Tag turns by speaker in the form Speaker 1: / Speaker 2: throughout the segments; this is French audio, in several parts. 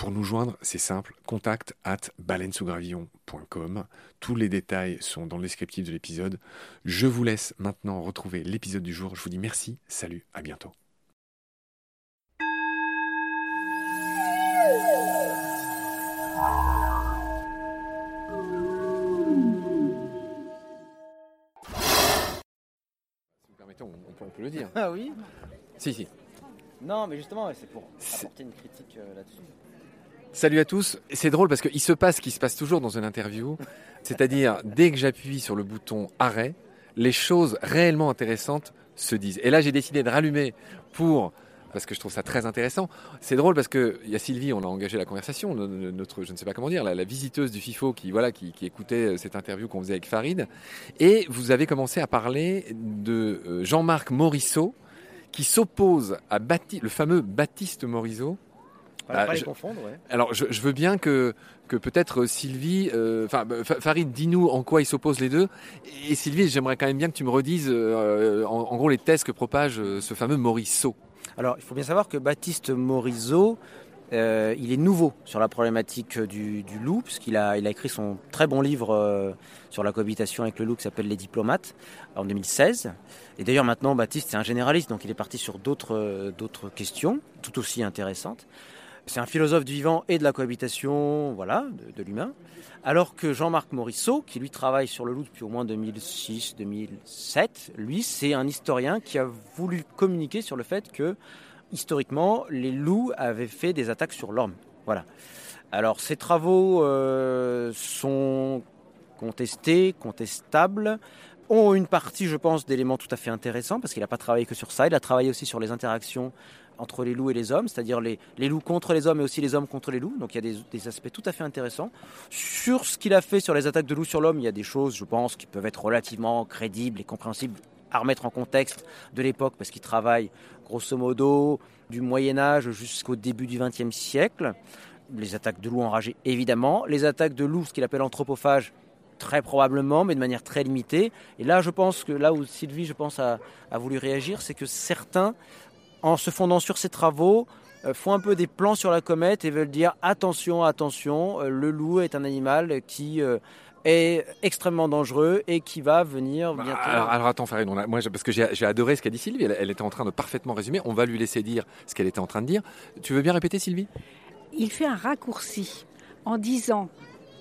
Speaker 1: Pour nous joindre, c'est simple, contact at baleinesougravillon.com. Tous les détails sont dans le descriptif de l'épisode. Je vous laisse maintenant retrouver l'épisode du jour. Je vous dis merci, salut, à bientôt. Si vous permettez, on, on peut, on peut le dire.
Speaker 2: Ah oui
Speaker 1: Si, si.
Speaker 2: Non, mais justement, c'est pour apporter une critique euh, là-dessus.
Speaker 1: Salut à tous. C'est drôle parce qu'il se passe ce qui se passe toujours dans une interview. C'est-à-dire, dès que j'appuie sur le bouton arrêt, les choses réellement intéressantes se disent. Et là, j'ai décidé de rallumer pour parce que je trouve ça très intéressant. C'est drôle parce que il y a Sylvie, on a engagé la conversation, no- no- notre, je ne sais pas comment dire, la, visiteuse du FIFO qui voilà qui, écoutait cette interview qu'on faisait avec Farid, et vous avez commencé à parler de euh, Jean-Marc Morisseau qui s'oppose à le fameux Baptiste Morisseau.
Speaker 2: Pas,
Speaker 1: Ah,
Speaker 2: les
Speaker 1: je-
Speaker 2: confondre, ouais.
Speaker 1: Alors, je, je veux bien que, que peut-être euh, Sylvie, euh, enfin euh, Fa- Farid, dis-nous en quoi ils s'opposent les deux. Et Sylvie, j'aimerais quand même bien que tu me redises, euh, en, en gros, les thèses que propage ce fameux Morisseau.
Speaker 2: Alors, il faut bien savoir que Baptiste Morisot, euh, il est nouveau sur la problématique du, du loup, puisqu'il a, il a écrit son très bon livre euh, sur la cohabitation avec le loup qui s'appelle Les Diplomates en 2016. Et d'ailleurs, maintenant, Baptiste, c'est un généraliste, donc il est parti sur d'autres, euh, d'autres questions, tout aussi intéressantes. C'est un philosophe du vivant et de la cohabitation, voilà, de, l'humain. Alors que Jean-Marc Morisseau, qui lui travaille sur le loup depuis au moins 2006-2007, lui, c'est un historien qui a voulu communiquer sur le fait que, historiquement, les loups avaient fait des attaques sur l'homme. Voilà. Alors, ces travaux euh, sont contestés, contestables, ont une partie, je pense, d'éléments tout à fait intéressants, parce qu'il n'a pas travaillé que sur ça, il a travaillé aussi sur les interactions entre les loups et les hommes, c'est-à-dire les, loups contre les hommes et aussi les hommes contre les loups. Donc il y a des, des aspects tout à fait intéressants. Sur ce qu'il a fait sur les attaques de loups sur l'homme, il y a des choses, je pense, qui peuvent être relativement crédibles et compréhensibles à remettre en contexte de l'époque, parce qu'il travaille grosso modo du Moyen Âge jusqu'au début du XXe siècle. Les attaques de loups enragés, évidemment. Les attaques de loups, ce qu'il appelle anthropophage, très probablement, mais de manière très limitée. Et là, je pense que là où Sylvie, je pense, a, a voulu réagir, c'est que certains en se fondant sur ces travaux, euh, font un peu des plans sur la comète et veulent dire attention, attention, euh, le loup est un animal qui euh, est extrêmement dangereux et qui va venir bientôt.
Speaker 1: Bah, Alors, alors attends, Farid, on a- moi, je- parce que j'ai j'ai adoré ce qu'a dit Sylvie, elle, elle était en train de parfaitement résumer, on va lui laisser dire ce qu'elle était en train de dire. Tu veux bien répéter, Sylvie?
Speaker 3: Il fait un raccourci en disant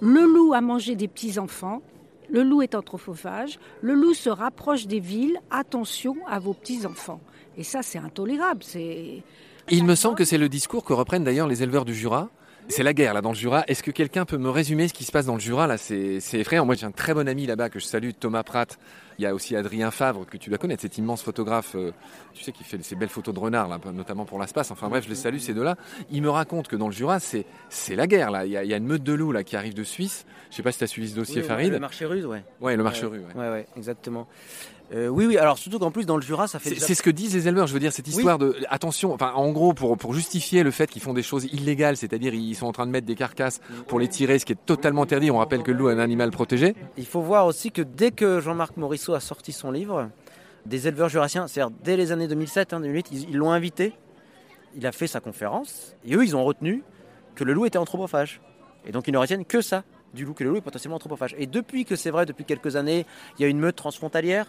Speaker 3: le loup a mangé des petits-enfants, le loup est anthropophage, le loup se rapproche des villes, attention à vos petits-enfants. Et ça, c'est intolérable. C'est
Speaker 1: Il me semble que c'est le discours que reprennent d'ailleurs les éleveurs du Jura. C'est la guerre là dans le Jura. Est-ce que quelqu'un peut me résumer ce qui se passe dans le Jura là? C'est effrayant. Moi j'ai un très bon ami là-bas que je salue, Thomas Pratt. Il y a aussi Adrien Favre que tu dois connaître, cet immense photographe, euh, tu sais, qui fait ces belles photos de renards là, notamment pour l'espace. Enfin bref, je les salue ces deux-là. Il me raconte que dans le Jura, c'est la guerre là. Il y, a, une meute de loups là qui arrive de Suisse. Je sais pas si tu as suivi ce dossier, Farid.
Speaker 2: le marché russe, ouais.
Speaker 1: Ouais, le marché russe.
Speaker 2: Ouais. ouais, exactement. Euh, oui, oui. Alors surtout qu'en plus dans le Jura, ça fait.
Speaker 1: C'est ce que disent les éleveurs. Je veux dire cette histoire de attention. Enfin, en gros, pour pour justifier le fait qu'ils font des choses illégales, c'est-à-dire ils sont en train de mettre des carcasses pour les tirer, ce qui est totalement interdit. On rappelle que le loup est un animal protégé.
Speaker 2: Il faut voir aussi que dès que Jean-Marc Morisseau a sorti son livre, des éleveurs jurassiens, c'est-à-dire dès les années 2007, 2008, hein, ils l'ont invité. Il a fait sa conférence et eux, ils ont retenu que le loup était anthropophage. Et donc ils ne retiennent que ça du loup, que le loup est potentiellement anthropophage. Et depuis que c'est vrai, depuis quelques années, il y a une meute transfrontalière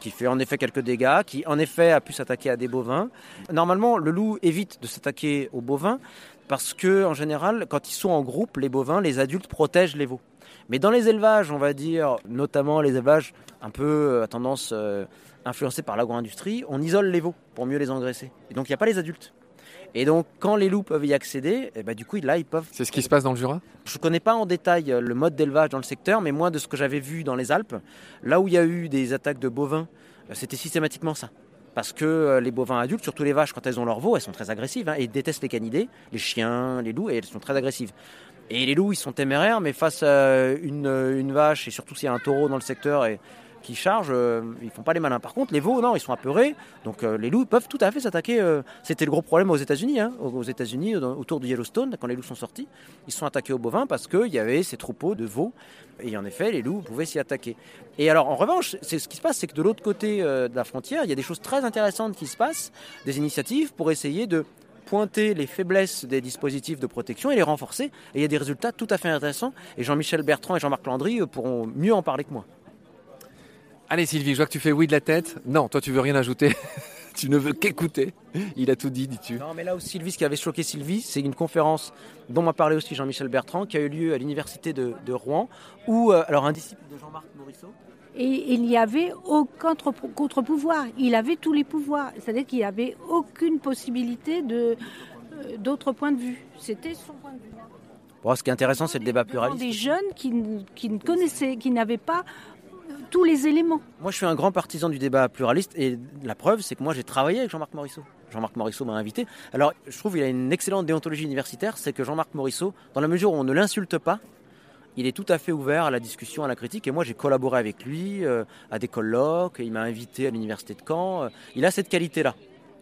Speaker 2: qui fait en effet quelques dégâts, qui en effet a pu s'attaquer à des bovins. Normalement, le loup évite de s'attaquer aux bovins parce que, en général, quand ils sont en groupe, les bovins, les adultes protègent les veaux. Mais dans les élevages, on va dire, notamment les élevages un peu euh, à tendance euh, influencés par l'agro-industrie, on isole les veaux pour mieux les engraisser. Et donc il n'y a pas les adultes. Et donc, quand les loups peuvent y accéder, eh ben, du coup, là, ils peuvent.
Speaker 1: C'est ce qui se passe dans le Jura?
Speaker 2: Je ne connais pas en détail euh, le mode d'élevage dans le secteur, mais moi, de ce que j'avais vu dans les Alpes, là où il y a eu des attaques de bovins, c'était systématiquement ça. Parce que les bovins adultes, surtout les vaches, quand elles ont leur veau, elles sont très agressives. Hein, et ils détestent les canidés, les chiens, les loups, et elles sont très agressives. Et les loups, ils sont téméraires, mais face à une, vache, et surtout s'il y a un taureau dans le secteur, et qui chargent, euh, ils font pas les malins. Par contre, les veaux, non, ils sont apeurés. Donc euh, les loups peuvent tout à fait s'attaquer. Euh, c'était le gros problème aux États-Unis. Hein, aux États-Unis, autour du Yellowstone, quand les loups sont sortis, ils sont attaqués aux bovins parce qu'il y avait ces troupeaux de veaux. Et en effet, les loups pouvaient s'y attaquer. Et alors, en revanche, ce qui se passe, c'est que de l'autre côté de la frontière, il y a des choses très intéressantes qui se passent, des initiatives pour essayer de pointer les faiblesses des dispositifs de protection et les renforcer. Et il y a des résultats tout à fait intéressants. Et Jean-Michel Bertrand et Jean-Marc Landry pourront mieux en parler que moi.
Speaker 1: Allez Sylvie, je vois que tu fais oui de la tête. Non, toi tu veux rien ajouter. tu ne veux qu'écouter. Il a tout dit, dis-tu.
Speaker 2: Non, mais là où Sylvie, ce qui avait choqué Sylvie, c'est une conférence dont m'a parlé aussi Jean-Michel Bertrand, qui a eu lieu à l'université de, Rouen, où, euh, alors un disciple de Jean-Marc Morisseau.
Speaker 3: Et il n'y avait aucun contre-pouvoir. Il avait tous les pouvoirs. C'est-à-dire qu'il n'y avait aucune possibilité de, euh, d'autre point de vue. C'était son point de vue.
Speaker 2: Bon, ce qui est intéressant, c'est le débat pluraliste.
Speaker 3: Des jeunes qui, qui ne connaissaient, qui n'avaient pas tous les éléments.
Speaker 2: Moi, je suis un grand partisan du débat pluraliste et la preuve, c'est que moi, j'ai travaillé avec Jean-Marc Morisseau. Jean-Marc Morisseau m'a invité. Alors, je trouve qu'il a une excellente déontologie universitaire, c'est que Jean-Marc Morisseau, dans la mesure où on ne l'insulte pas, il est tout à fait ouvert à la discussion, à la critique. Et moi, j'ai collaboré avec lui euh, à des colloques. Il m'a invité à l'université de Caen. Euh, il a cette qualité-là.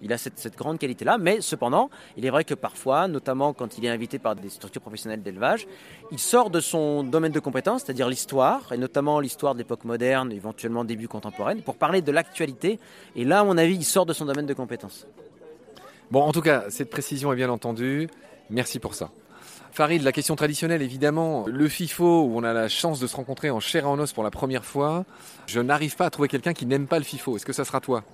Speaker 2: Il a cette, grande qualité-là, mais cependant, il est vrai que parfois, notamment quand il est invité par des structures professionnelles d'élevage, il sort de son domaine de compétence, c'est-à-dire l'histoire, et notamment l'histoire de l'époque moderne, éventuellement début contemporaine, pour parler de l'actualité. Et là, à mon avis, il sort de son domaine de compétence.
Speaker 1: Bon, en tout cas, cette précision est bien entendue. Merci pour ça. Farid, la question traditionnelle, évidemment, le FIFO, où on a la chance de se rencontrer en chair et en os pour la première fois, je n'arrive pas à trouver quelqu'un qui n'aime pas le FIFO. Est-ce que ça sera toi?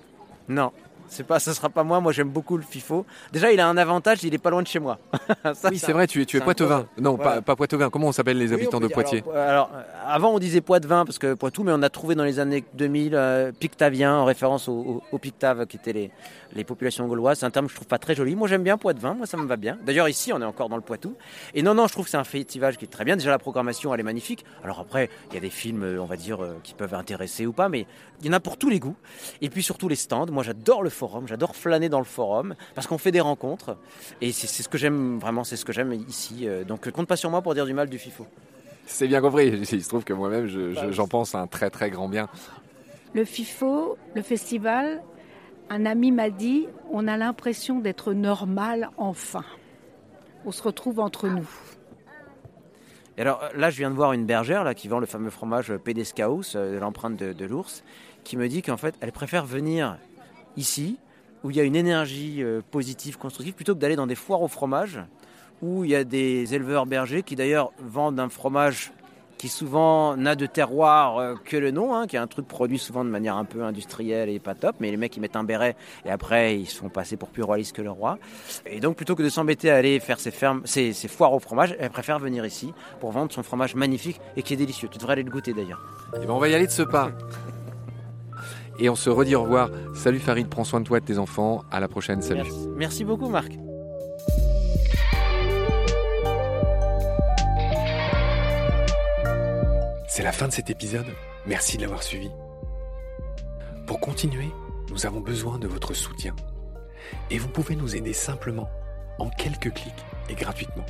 Speaker 2: Non, c'est pas, ça sera pas moi. Moi, j'aime beaucoup le FIFO. Déjà, il a un avantage, il est pas loin de chez moi.
Speaker 1: oui, c'est vrai. Tu es, tu es Poitevin. Non, pas, pas Poitevin. Comment on s'appelle les habitants de Poitiers
Speaker 2: alors, euh, avant, on disait Poitevin parce que Poitou, mais on a trouvé dans les années 2000 euh, Pictavien en référence aux au, Pictaves qui étaient les, les populations gauloises. C'est un terme que je trouve pas très joli. Moi, j'aime bien Poitevin. Moi, ça me va bien. D'ailleurs, ici, on est encore dans le Poitou. Et non, non, je trouve que c'est un festival qui est très bien. Déjà, la programmation, elle est magnifique. Alors après, il y a des films, euh, on va dire, qui peuvent intéresser ou pas, mais il y en a pour tous les goûts. Et puis surtout les stands. Moi, j'adore le forum. J'adore flâner dans le forum parce qu'on fait des rencontres et c'est ce que j'aime vraiment, c'est ce que j'aime ici. Euh, donc compte pas sur moi pour dire du mal du FIFO.
Speaker 1: C'est bien compris. Il se trouve que moi-même, j'en pense un très très grand bien.
Speaker 3: Le FIFO, le festival, un ami m'a dit, on a l'impression d'être normal enfin. On se retrouve entre nous.
Speaker 2: Et alors là, je viens de voir une bergère là, qui vend le fameux fromage Pédescaus, euh, l'empreinte de, de l'ours, qui me dit qu'en fait, elle préfère venir ici où il y a une énergie euh, positive, constructive, plutôt que d'aller dans des foires au fromage, où il y a des éleveurs bergers qui d'ailleurs vendent un fromage qui souvent n'a de terroir euh, que le nom, hein, qui est un truc produit souvent de manière un peu industrielle et pas top, mais les mecs ils mettent un béret et après ils sont passés pour plus royalistes que le roi. Et donc plutôt que de s'embêter à aller faire ces, fermes, ces foires au fromage, elle préfère venir ici pour vendre son fromage magnifique et qui est délicieux. Tu devrais aller le goûter d'ailleurs.
Speaker 1: Et eh ben on va y aller de ce pas. Et on se redit au revoir. Salut Farid, prends soin de toi et de tes enfants. À la prochaine, salut.
Speaker 2: Merci, Merci beaucoup Marc.
Speaker 1: C'est la fin de cet épisode. Merci de l'avoir suivi. Pour continuer, nous avons besoin de votre soutien. Et vous pouvez nous aider simplement, en quelques clics et gratuitement.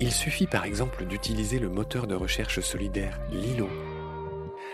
Speaker 1: Il suffit par exemple d'utiliser le moteur de recherche solidaire Lilo